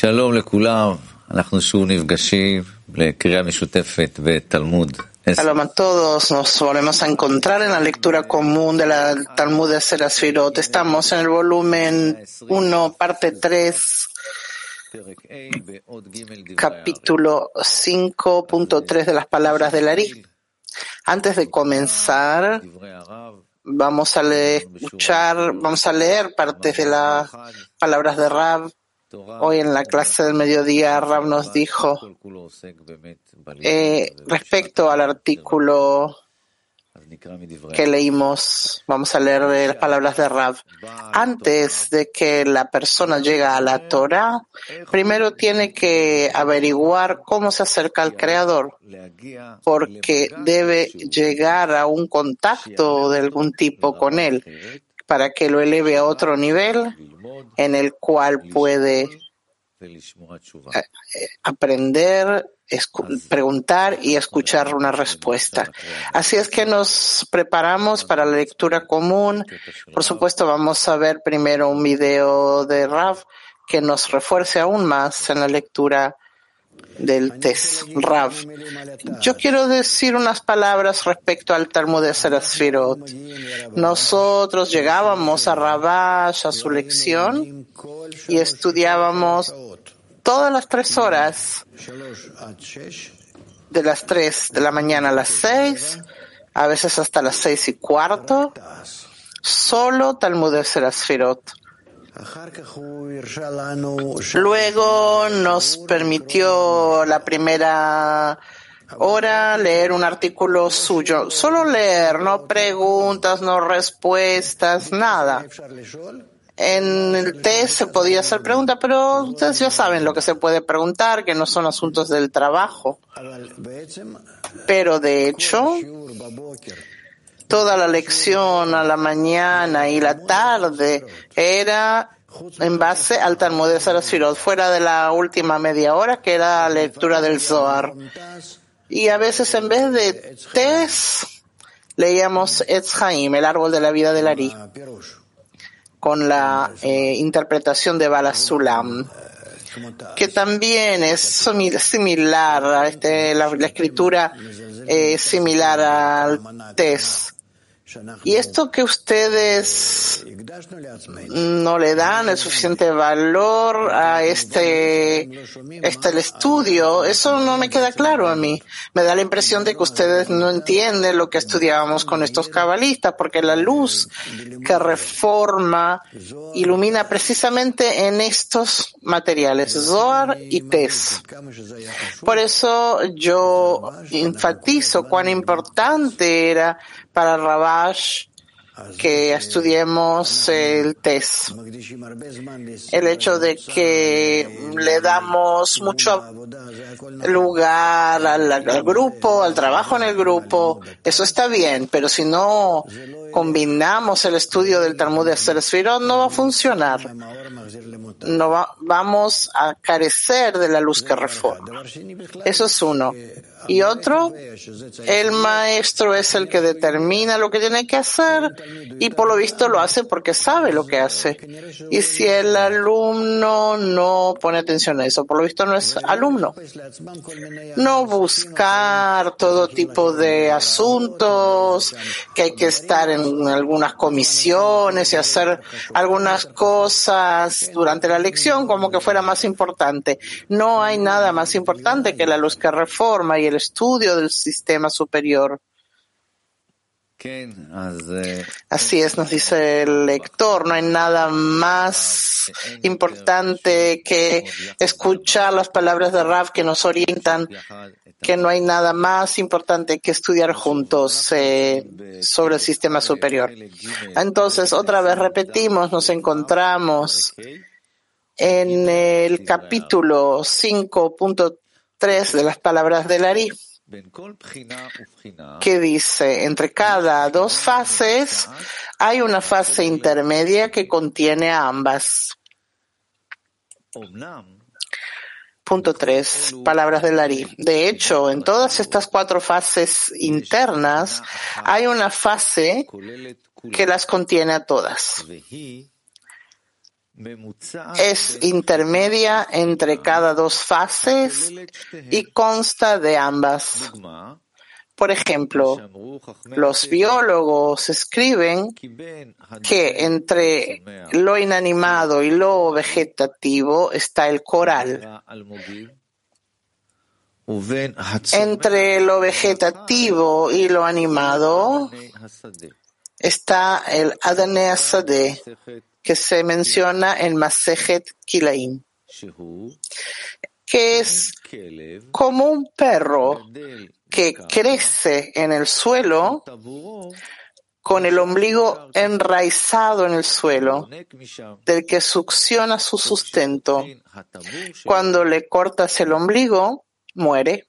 שלום לכולם, אנחנו שוב נפגשים לקריאה משותפת בתלמוד. Shalom a todos, nos volvemos a encontrar en la lectura común de la Talmud de Serasfirot. Estamos en el volumen 1, parte 3, capítulo 5.3 de las palabras del Ari. Antes de comenzar, vamos a leer, escuchar, vamos a leer partes de las palabras de Rab. Hoy en la clase del mediodía Rab nos dijo eh, respecto al artículo que leímos, vamos a leer las palabras de Rab. Antes de que la persona llegue a la Torah, primero tiene que averiguar cómo se acerca al Creador, porque debe llegar a un contacto de algún tipo con Él, para que lo eleve a otro nivel en el cual puede aprender, preguntar y escuchar una respuesta. Así es que nos preparamos para la lectura común. Por supuesto, vamos a ver primero un video de Rav que nos refuerce aún más en la lectura del. Yo quiero decir unas palabras respecto al Talmud de Serasfirot. Nosotros llegábamos a Rabash a su lección y estudiábamos todas las tres horas, de las tres de la mañana a las seis, a veces hasta las seis y cuarto, solo Talmud de Serasfirot. Luego nos permitió la primera hora leer un artículo suyo. Solo leer, no preguntas, no respuestas, nada. En el test se podía hacer preguntas, pero ustedes ya saben lo que se puede preguntar, que no son asuntos del trabajo. Pero de hecho, toda la lección a la mañana y la tarde era en base al Talmud de Sarasirot, fuera de la última media hora, que era la lectura del Zohar. Y a veces en vez de test, leíamos Etz Haim, el árbol de la vida del Ari, con la eh, interpretación de Bala Sulam que también es similar a este, la, escritura eh, similar al test. Y esto que ustedes no le dan el suficiente valor a este, este estudio, eso no me queda claro a mí. Me da la impresión de que ustedes no entienden lo que estudiábamos con estos cabalistas, porque la luz que reforma ilumina precisamente en estos materiales, Zohar y Tes. Por eso yo enfatizo cuán importante era para Que estudiemos el test. El hecho de que le damos mucho lugar al, grupo, al trabajo en el grupo, eso está bien, pero si no combinamos el estudio del Talmud de Seresfirot, no va a funcionar. No va, vamos a carecer de la luz que reforma. Eso es uno. Y otro, el maestro es el que determina lo que tiene que hacer y por lo visto lo hace porque sabe lo que hace. Y si el alumno no pone atención a eso, por lo visto no es alumno. No buscar todo tipo de asuntos, que hay que estar en algunas comisiones y hacer algunas cosas durante la lección como que fuera más importante. No hay nada más importante que la luz que reforma y el estudio del sistema superior. Así es, nos dice el lector, no hay nada más importante que escuchar las palabras de Rav que nos orientan, que no hay nada más importante que estudiar juntos eh, sobre el sistema superior. Entonces, otra vez repetimos, nos encontramos en el capítulo 5.3 de las palabras de Lari que dice, entre cada dos fases hay una fase intermedia que contiene a ambas. Punto 3. Palabras de Lari. De hecho, en todas estas cuatro fases internas hay una fase que las contiene a todas. Es intermedia entre cada dos fases y consta de ambas. Por ejemplo, los biólogos escriben que entre lo inanimado y lo vegetativo está el coral. Entre lo vegetativo y lo animado está el Adane Sade, que se menciona en Masejet Kilaim, que es como un perro que crece en el suelo con el ombligo enraizado en el suelo, del que succiona su sustento. Cuando le cortas el ombligo, muere.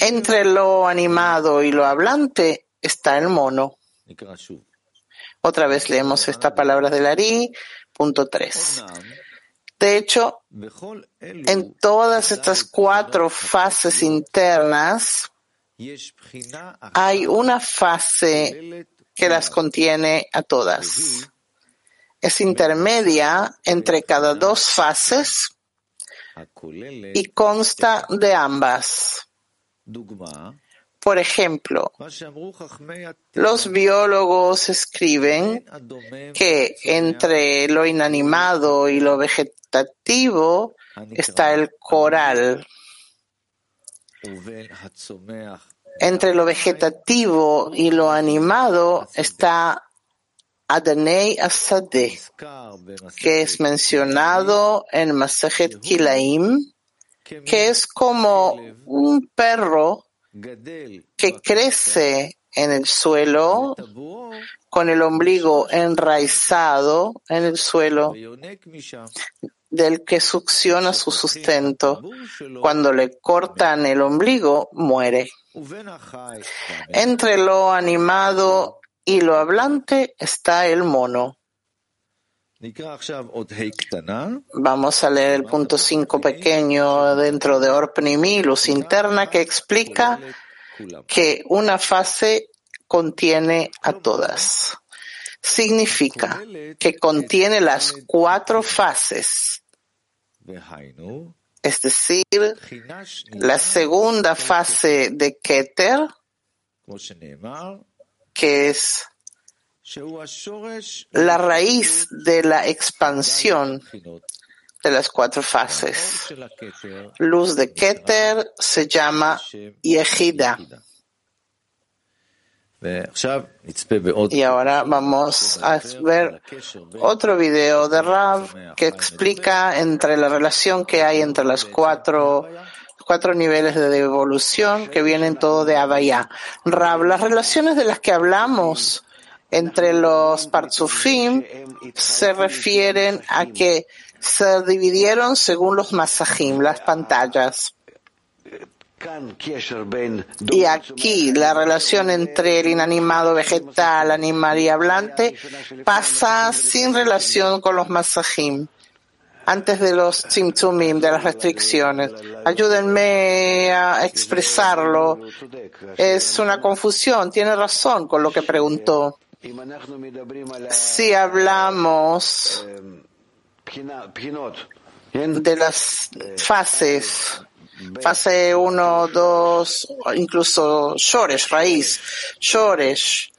Entre lo animado y lo hablante está el mono. Otra vez leemos esta palabra del Ari, punto 3. De hecho, en todas estas cuatro fases internas hay una fase que las contiene a todas. Es intermedia entre cada dos fases y consta de ambas. Por ejemplo, los biólogos escriben que entre lo inanimado y lo vegetativo está el coral. Entre lo vegetativo y lo animado está Adanei Asadeh, que es mencionado en Masejet Kilaim, que es como un perro que crece en el suelo con el ombligo enraizado en el suelo del que succiona su sustento. Cuando le cortan el ombligo, muere. Entre lo animado y lo hablante está el mono. Vamos a leer el punto 5 pequeño dentro de Orpnimi, luz interna, que explica que una fase contiene a todas. Significa que contiene las cuatro fases. Es decir, la segunda fase de Keter, que es la raíz de la expansión de las cuatro fases. Luz de Keter se llama Yehida. Y ahora vamos a ver otro video de Rav que explica entre la relación que hay entre las cuatro cuatro niveles de evolución que vienen todo de Abaya. Rav, las relaciones de las que hablamos entre los Partsufim se refieren a que se dividieron según los masajim, las pantallas. Y aquí la relación entre el inanimado vegetal, animal y hablante pasa sin relación con los masajim, antes de los tzimtzumim, de las restricciones. Ayúdenme a expresarlo. Es una confusión, tiene razón con lo que preguntó. Si hablamos de las fases, fase 1, 2, incluso Shoresh, raíz, Shoresh,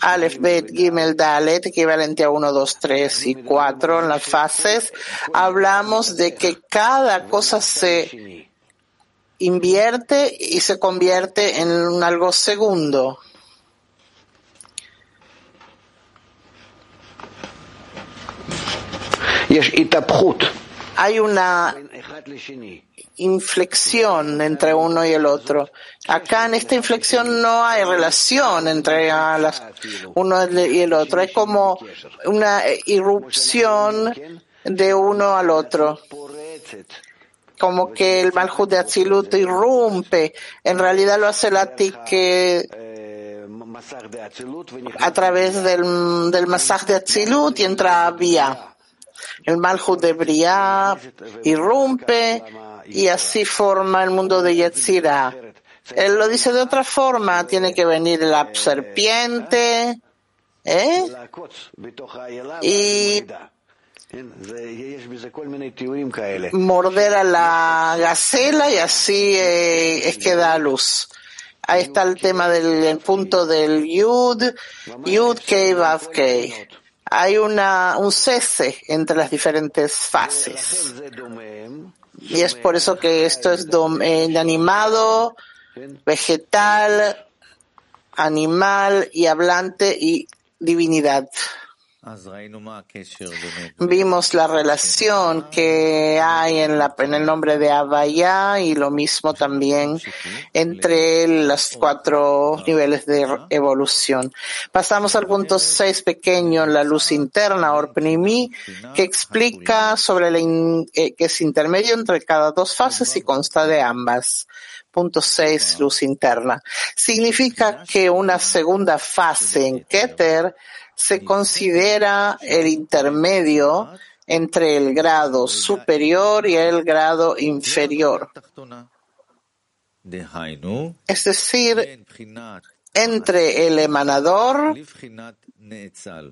Aleph, Bet, Gimel, Dalet, equivalente a 1, 2, 3 y 4 en las fases, hablamos de que cada cosa se invierte y se convierte en algo segundo. Hay una inflexión entre uno y el otro. Acá en esta inflexión no hay relación entre las, uno y el otro. Es como una irrupción de uno al otro. Como que el Malhut de Atzilut irrumpe. En realidad lo hace la que a través del, del masaj de Atzilut y entra a Vía. El Malhut de Briah irrumpe y así forma el mundo de Yetzirah. Él lo dice de otra forma, tiene que venir la serpiente ¿eh? y morder a la gacela y así eh, es que da luz. Ahí está el tema del el punto del Yud, Yud Kei Vav Kei. Hay una, un cese entre las diferentes fases. Y es por eso que esto es eh, animado, vegetal, animal y hablante y divinidad. Vimos la relación que hay en, el nombre de Abaya y lo mismo también entre los cuatro niveles de evolución. Pasamos al punto seis pequeño, la luz interna, Orpnimi, que explica sobre la in, eh, que es intermedio entre cada dos fases y consta de ambas. Punto 6, luz interna. Significa que una segunda fase en Keter se considera el intermedio entre el grado superior y el grado inferior. Es decir, entre el emanador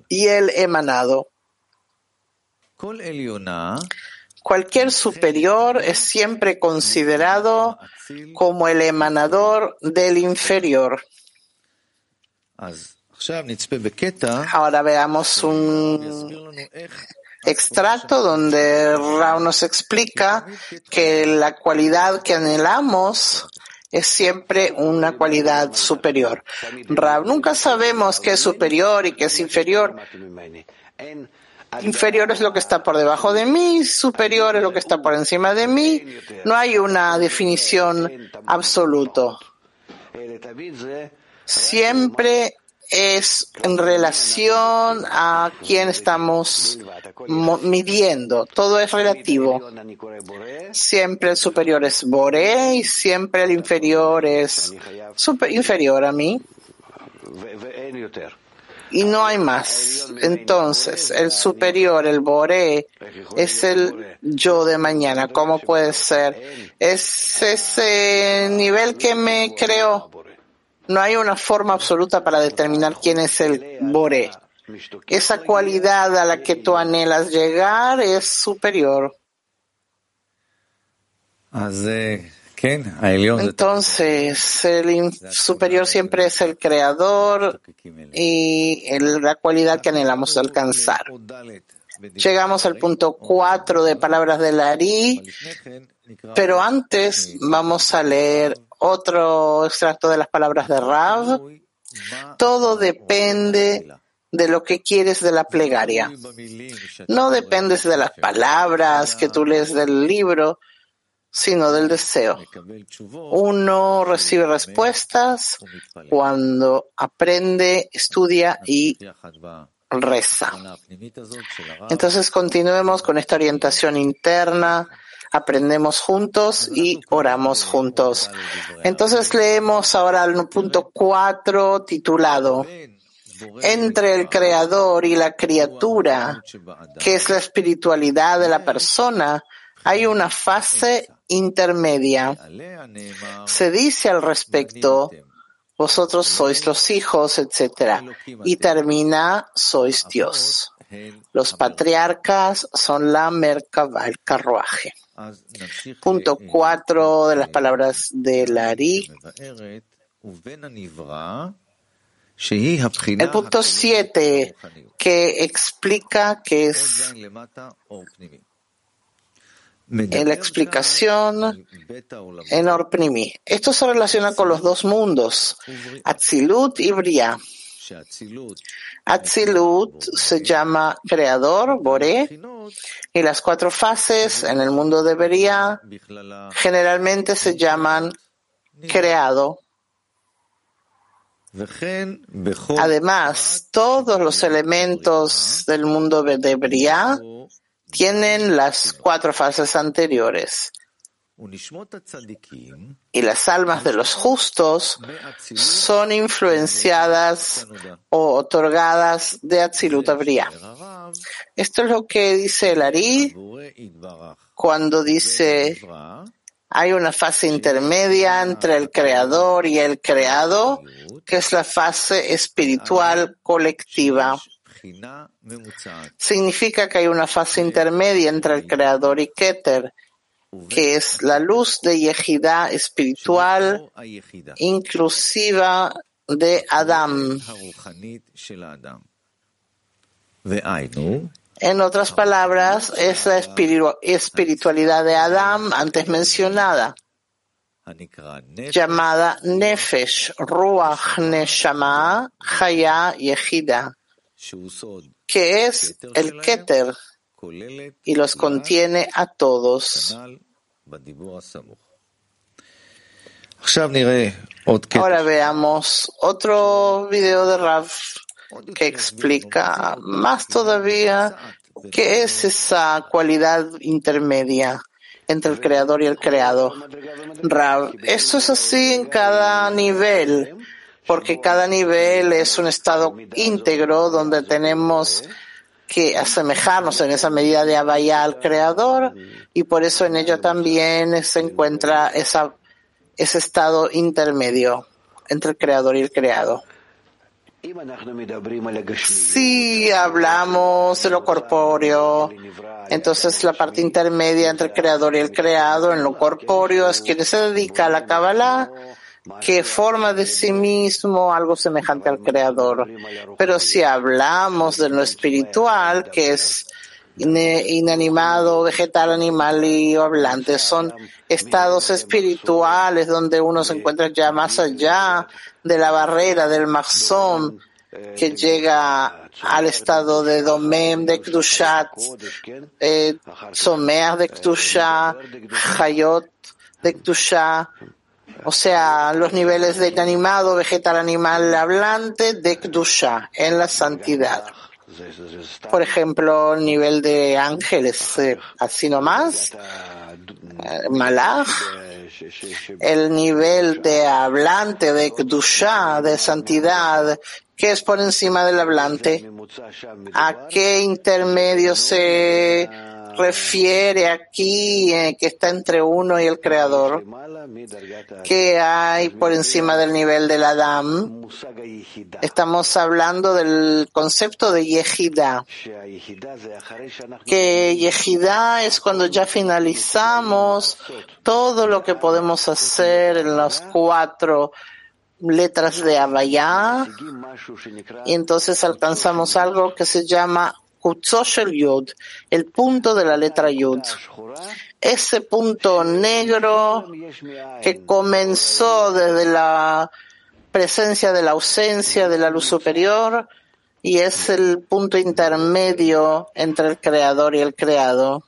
y el emanado. Cualquier superior es siempre considerado como el emanador del inferior. Ahora veamos un extracto donde Rao nos explica que la cualidad que anhelamos es siempre una cualidad superior. Rao, nunca sabemos qué es superior y qué es inferior. Inferior es lo que está por debajo de mí, superior es lo que está por encima de mí. No hay una definición absoluta. Siempre es en relación a quién estamos mo- midiendo. Todo es relativo. Siempre el superior es Boré y siempre el inferior es super- inferior a mí y no hay más. Entonces, el superior, el Boré, es el yo de mañana. ¿Cómo puede ser? Es ese nivel que me creó. No hay una forma absoluta para determinar quién es el Bore. Esa cualidad a la que tú anhelas llegar es superior. Entonces, el superior siempre es el creador y la cualidad que anhelamos alcanzar. Llegamos al punto 4 de palabras de Lari, pero antes vamos a leer otro extracto de las palabras de Rav. Todo depende de lo que quieres de la plegaria. No dependes de las palabras que tú lees del libro, sino del deseo. Uno recibe respuestas cuando aprende, estudia y reza. Entonces continuemos con esta orientación interna aprendemos juntos y oramos juntos. Entonces leemos ahora el punto 4 titulado entre el creador y la criatura, que es la espiritualidad de la persona, hay una fase intermedia. Se dice al respecto, vosotros sois los hijos, etc. Y termina, sois Dios. Los patriarcas son la mercaba, el carruaje. Punto 4 de las palabras de Lari. El punto 7 que explica que es en la explicación en Orpnimi. Esto se relaciona con los dos mundos, Atzilut y Briah. Atzilut. Se llama creador, Boré, y las cuatro fases en el mundo de Beria generalmente se llaman creado. Además, todos los elementos del mundo de Beria tienen las cuatro fases anteriores y las almas de los justos son influenciadas o otorgadas de Atzilut Abria. Esto es lo que dice el Ari cuando dice hay una fase intermedia entre el creador y el creado, que es la fase espiritual colectiva. Significa que hay una fase intermedia entre el creador y Keter, que es la luz de Yehidá espiritual inclusiva de Adam. En otras palabras, es la espiritualidad de Adam antes mencionada, llamada Nefesh, Ruach, Neshama, Haya, Yehida, que es el Keter y los contiene a todos. Ahora veamos otro video de Rav que explica más todavía qué es esa cualidad intermedia entre el creador y el creado. Rav, esto es así en cada nivel, porque cada nivel es un estado íntegro donde tenemos que asemejarnos en esa medida de Abaya al creador y por eso en ello también se encuentra esa ese estado intermedio entre el creador y el creado. Si hablamos de lo corpóreo, entonces la parte intermedia entre el creador y el creado en lo corpóreo es quien se dedica a la Kabbalah, que forma de sí mismo algo semejante al creador. Pero si hablamos de lo espiritual, que es inanimado, vegetal, animal y hablante. Son estados espirituales donde uno se encuentra ya más allá de la barrera del maxón que llega al estado de Domem, de Kdushat, eh, Someach de Kdusha, Hayot de Kdusha, o sea, los niveles de inanimado, vegetal, animal, hablante de Kdusha, en la santidad. Por ejemplo, el nivel de ángeles, eh, así nomás, eh, el nivel de hablante, de Kdusha, de santidad, que es por encima del hablante. ¿A qué intermedio se refiere aquí eh, que está entre uno y el creador, que hay por encima del nivel del Adam. Estamos hablando del concepto de Yehida, que Yehida es cuando ya finalizamos todo lo que podemos hacer en las cuatro letras de Abayá y entonces alcanzamos algo que se llama El punto de la letra Yud. Ese punto negro que comenzó desde la presencia de la ausencia de la luz superior y es el punto intermedio entre el creador y el creado.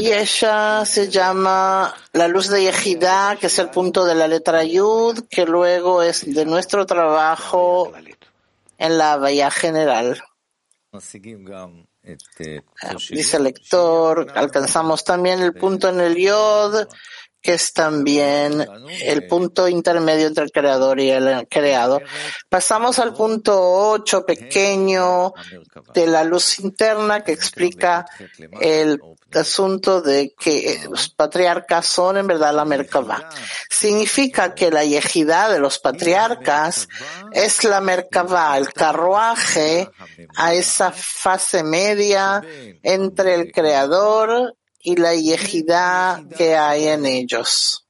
Y ella se llama la luz de Yehidá, que es el punto de la letra Yud, que luego es de nuestro trabajo en la bahía general. Dice el lector, alcanzamos también el punto en el Yod, que es también el punto intermedio entre el creador y el creado. Pasamos al punto 8 pequeño de la luz interna que explica el asunto de que los patriarcas son en verdad la Merkavá. Significa que la yejidad de los patriarcas es la Merkavá, el carruaje a esa fase media entre el creador y la yejidá que hay en ellos.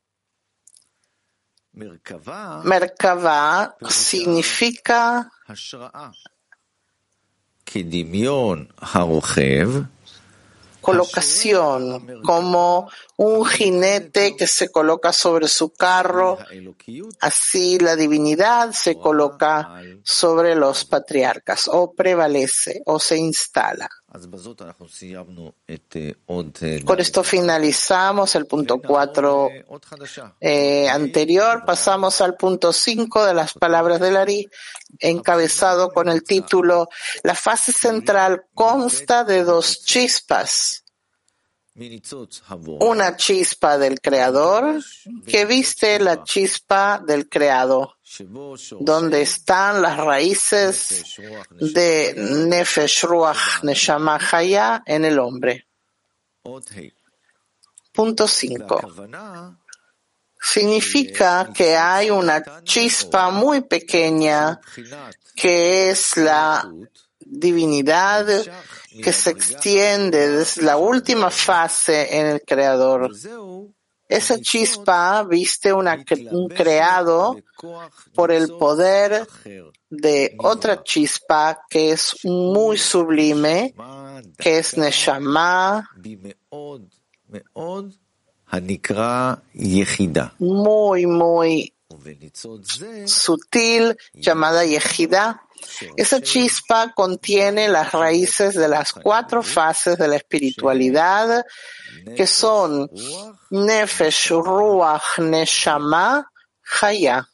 Merkavá significa colocación, como un jinete que se coloca sobre su carro, así la divinidad se coloca sobre los patriarcas, o prevalece, o se instala. Con esto finalizamos el punto 4 eh, anterior. Pasamos al punto 5 de las palabras de Lari, encabezado con el título La fase central consta de dos chispas. Una chispa del creador. Que viste la chispa del creado. Donde están las raíces de Nefesh Ruach Neshama Haya en el hombre. Punto 5. Significa que hay una chispa muy pequeña que es la divinidad que se extiende desde la última fase en el creador. Esa chispa viste una, un creado por el poder de otra chispa que es muy sublime, que es Neshama, muy, muy sutil, llamada Yehida. Esa chispa contiene las raíces de las cuatro fases de la espiritualidad, que son Nefesh, Ruach, Neshama, Haya.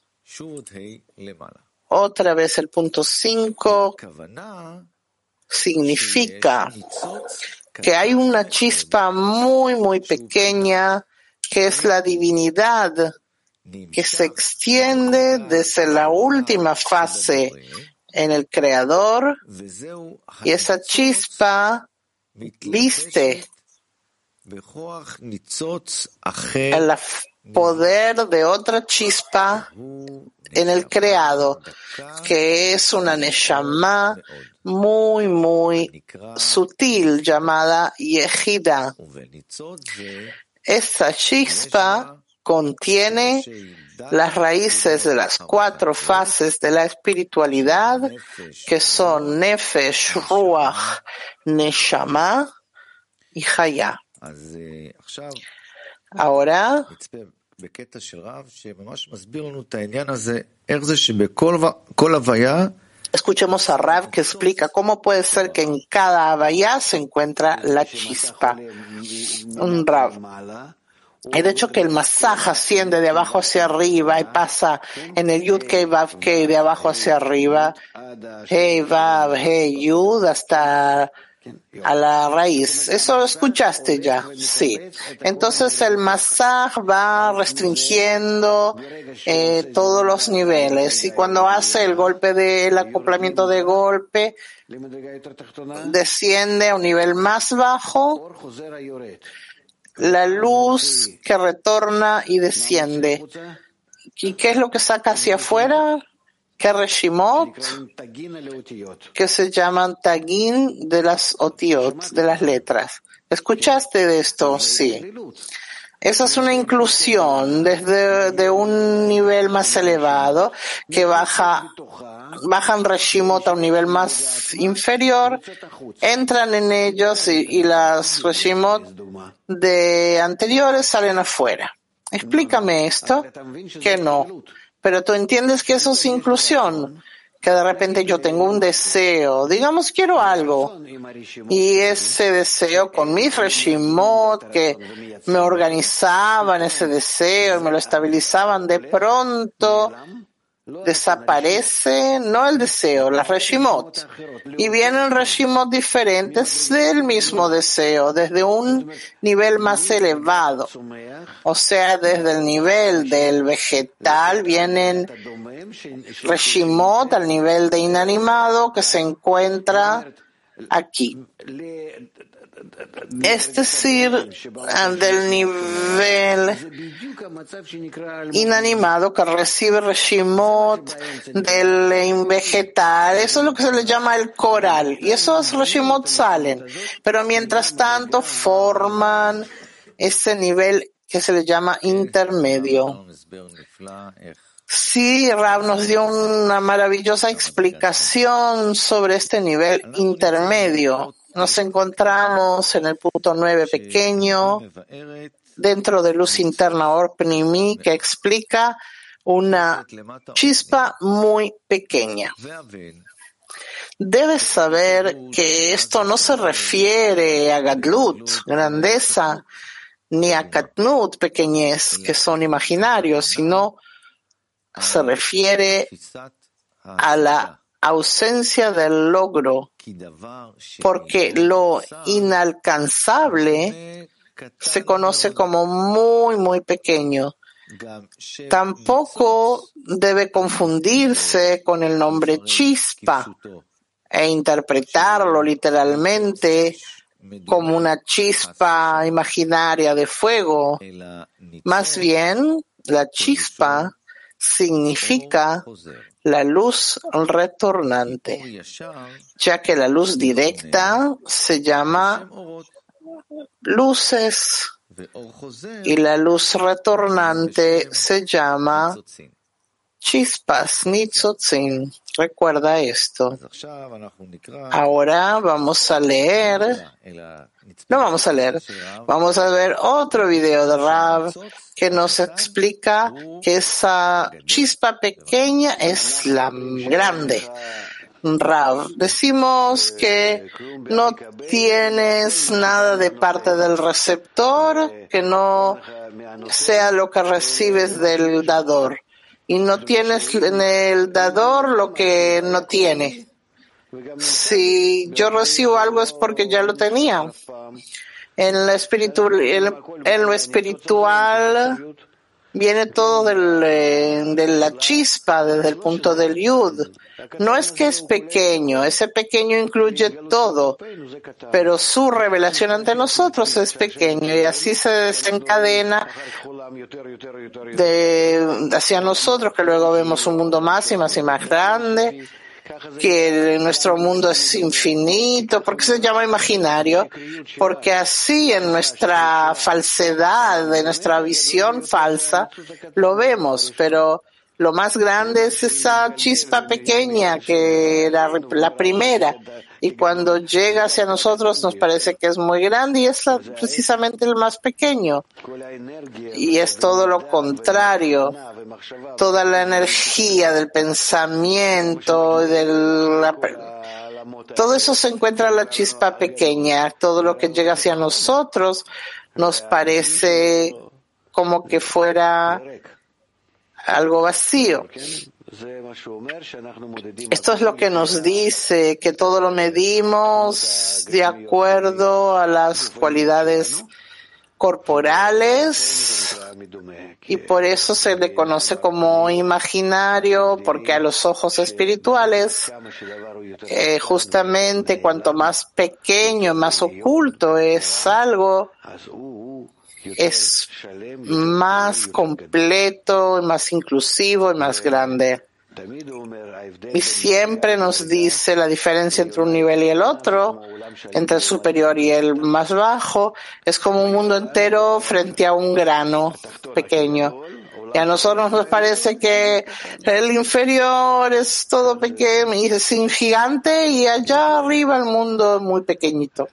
Otra vez el punto 5 significa que hay una chispa muy, muy pequeña que es la divinidad que se extiende desde la última fase en el Creador y esa chispa viste el poder de otra chispa en el creado, que es una Neshama muy, muy sutil llamada Yehida. Esta chispa contiene las raíces de las cuatro fases de la espiritualidad, que son Nefesh, Ruach, Neshama y Haya. Ahora, escuchemos a Rav que explica cómo puede ser que en cada Havaya se encuentra la chispa. Un Rav. Y de hecho que el masaje asciende de abajo hacia arriba y pasa en el Yud Kei Vav Kei de abajo hacia arriba, Hey Vav Hey Yud hasta a la raíz. Eso lo escuchaste ya, sí. Entonces el masaje va restringiendo eh, todos los niveles y cuando hace el golpe del acoplamiento de golpe desciende a un nivel más bajo la luz que retorna y desciende. ¿Y qué es lo que saca hacia afuera? ¿Qué reshimot? Que se llaman tagin de las otiot, de las letras. ¿Escuchaste de esto? Sí. Esa es una inclusión desde de un nivel más elevado que baja, bajan Reshimot a un nivel más inferior, entran en ellos y, y las Reshimot de anteriores salen afuera. Explícame esto, que no. Pero tú entiendes que eso es inclusión que de repente yo tengo un deseo, digamos quiero algo, y ese deseo con mi Reshimot que me organizaban ese deseo y me lo estabilizaban, de pronto desaparece no el deseo, la Reshimot, y vienen Reshimot diferentes del mismo deseo, desde un nivel más elevado. O sea, desde el nivel del vegetal vienen Reshimot al nivel de inanimado que se encuentra aquí. Es decir, del nivel inanimado que recibe Reshimot del vegetal. Eso es lo que se le llama el coral. Y esos Reshimot salen. Pero mientras tanto forman ese nivel que se le llama intermedio. Sí, Rab nos dio una maravillosa explicación sobre este nivel intermedio. Nos encontramos en el punto 9 pequeño, dentro de luz interna Orpnimi, que explica una chispa muy pequeña. Debes saber que esto no se refiere a Gadlut, grandeza, ni a Katnut, pequeñez, que son imaginarios, sino se refiere a la ausencia del logro, porque lo inalcanzable se conoce como muy, muy pequeño. Tampoco debe confundirse con el nombre chispa e interpretarlo literalmente como una chispa imaginaria de fuego. Más bien, la chispa significa la luz retornante, ya que la luz directa se llama luces y la luz retornante se llama chispas, nitzotzin. Recuerda esto. Ahora vamos a leer, no vamos a leer, vamos a ver otro video de Rav que nos explica que esa chispa pequeña es la grande. Rav, decimos que no tienes nada de parte del receptor que no sea lo que recibes del dador y no tienes en el dador lo que no tiene. Si yo recibo algo es porque ya lo tenía. En, la espiritual, en lo espiritual viene todo eh, de la chispa desde el punto del yud. No es que es pequeño, ese pequeño incluye todo, pero su revelación ante nosotros es pequeño y así se desencadena de, hacia nosotros, que luego vemos un mundo más y más y más grande que nuestro mundo es infinito. ¿Por qué se llama imaginario? Porque así en nuestra falsedad, en nuestra visión falsa, lo vemos, pero lo más grande es esa chispa pequeña que era la primera. Y cuando llega hacia nosotros nos parece que es muy grande y es precisamente el más pequeño. Y es todo lo contrario. Toda la energía del pensamiento, del, todo eso se encuentra en la chispa pequeña. Todo lo que llega hacia nosotros nos parece como que fuera algo vacío. Esto es lo que nos dice que todo lo medimos de acuerdo a las cualidades corporales y por eso se le conoce como imaginario porque a los ojos espirituales eh, justamente cuanto más pequeño, más oculto es algo, es más completo, más inclusivo y más grande. Y siempre nos dice la diferencia entre un nivel y el otro, entre el superior y el más bajo, es como un mundo entero frente a un grano pequeño. Y a nosotros nos parece que el inferior es todo pequeño y es gigante y allá arriba el mundo es muy pequeñito.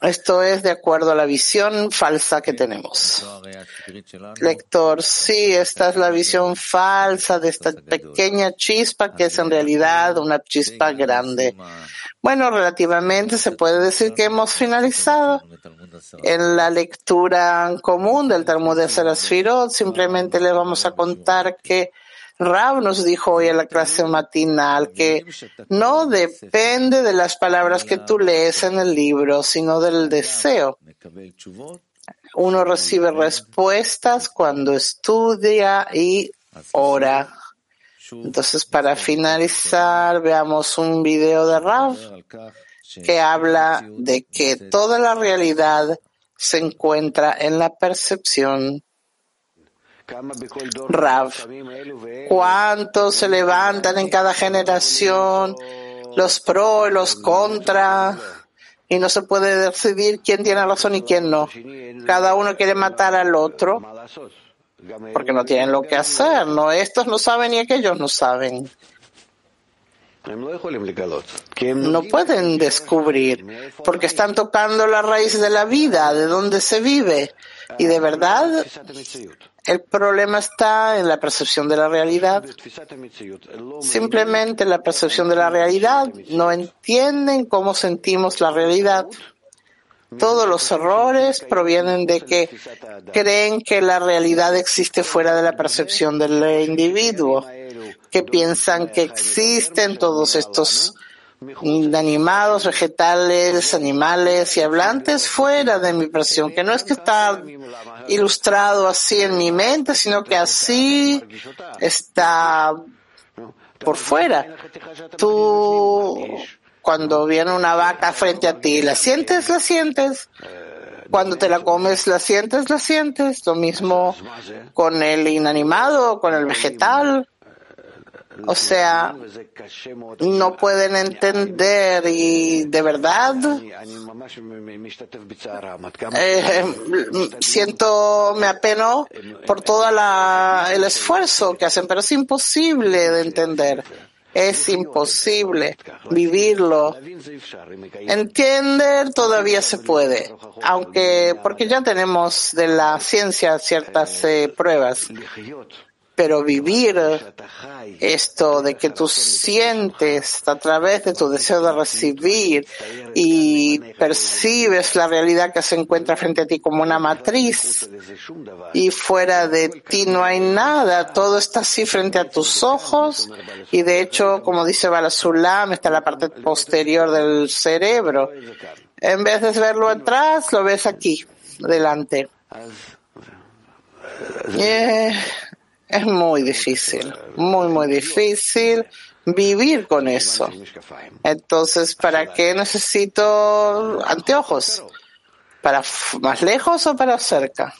Esto es de acuerdo a la visión falsa que tenemos. Lector, sí, esta es la visión falsa de esta pequeña chispa que es en realidad una chispa grande. Bueno, relativamente se puede decir que hemos finalizado en la lectura común del Talmud de Serasfirot. Simplemente le vamos a contar que Rab nos dijo hoy en la clase matinal que no depende de las palabras que tú lees en el libro, sino del deseo. Uno recibe respuestas cuando estudia y ora. Entonces, para finalizar, veamos un video de Rab que habla de que toda la realidad se encuentra en la percepción Rav, ¿cuántos se levantan en cada generación? Los pro y los contra. Y no se puede decidir quién tiene razón y quién no. Cada uno quiere matar al otro porque no tienen lo que hacer. No, estos no saben y aquellos no saben. No pueden descubrir porque están tocando la raíz de la vida, de donde se vive. Y de verdad, el problema está en la percepción de la realidad. Simplemente la percepción de la realidad. No entienden cómo sentimos la realidad. Todos los errores provienen de que creen que la realidad existe fuera de la percepción del individuo, que piensan que existen todos estos animados, vegetales, animales y hablantes fuera de mi presión, que no es que está ilustrado así en mi mente, sino que así está por fuera. Tú Cuando viene una vaca frente a ti, ¿la sientes? ¿La sientes? Cuando te la comes, ¿la sientes? ¿La sientes? Lo mismo con el inanimado, con el vegetal. O sea, no pueden entender y de verdad eh, siento, me apeno por todo el esfuerzo que hacen, pero es imposible de entender. Es imposible vivirlo. Entender todavía se puede, aunque porque ya tenemos de la ciencia ciertas eh, pruebas pero vivir esto de que tú sientes a través de tu deseo de recibir y percibes la realidad que se encuentra frente a ti como una matriz y fuera de ti no hay nada, todo está así frente a tus ojos y de hecho, como dice Balasulam, está la parte posterior del cerebro. En vez de verlo atrás, lo ves aquí, delante. Eh, es muy difícil, muy, muy difícil vivir con eso. Entonces, ¿para qué necesito anteojos? ¿Para más lejos o para cerca?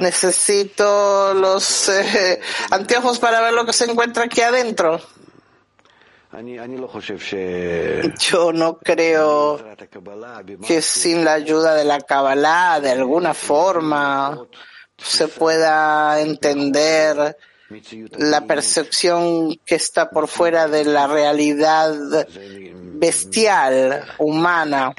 Necesito los eh, anteojos para ver lo que se encuentra aquí adentro. Yo no creo que sin la ayuda de la Kabbalah, de alguna forma, se pueda entender la percepción que está por fuera de la realidad bestial, humana,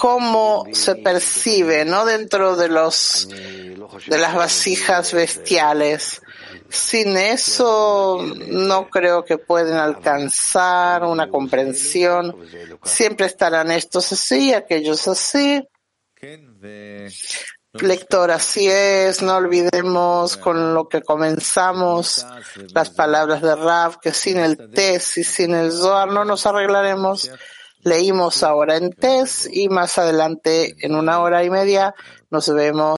cómo se percibe, no dentro de los de las vasijas bestiales. Sin eso no creo que pueden alcanzar una comprensión. Siempre estarán estos así, aquellos así. Lector, así es, no olvidemos con lo que comenzamos las palabras de Rav, que sin el Tes y sin el Zohar no nos arreglaremos. Leímos ahora en Tes y más adelante en una hora y media nos vemos.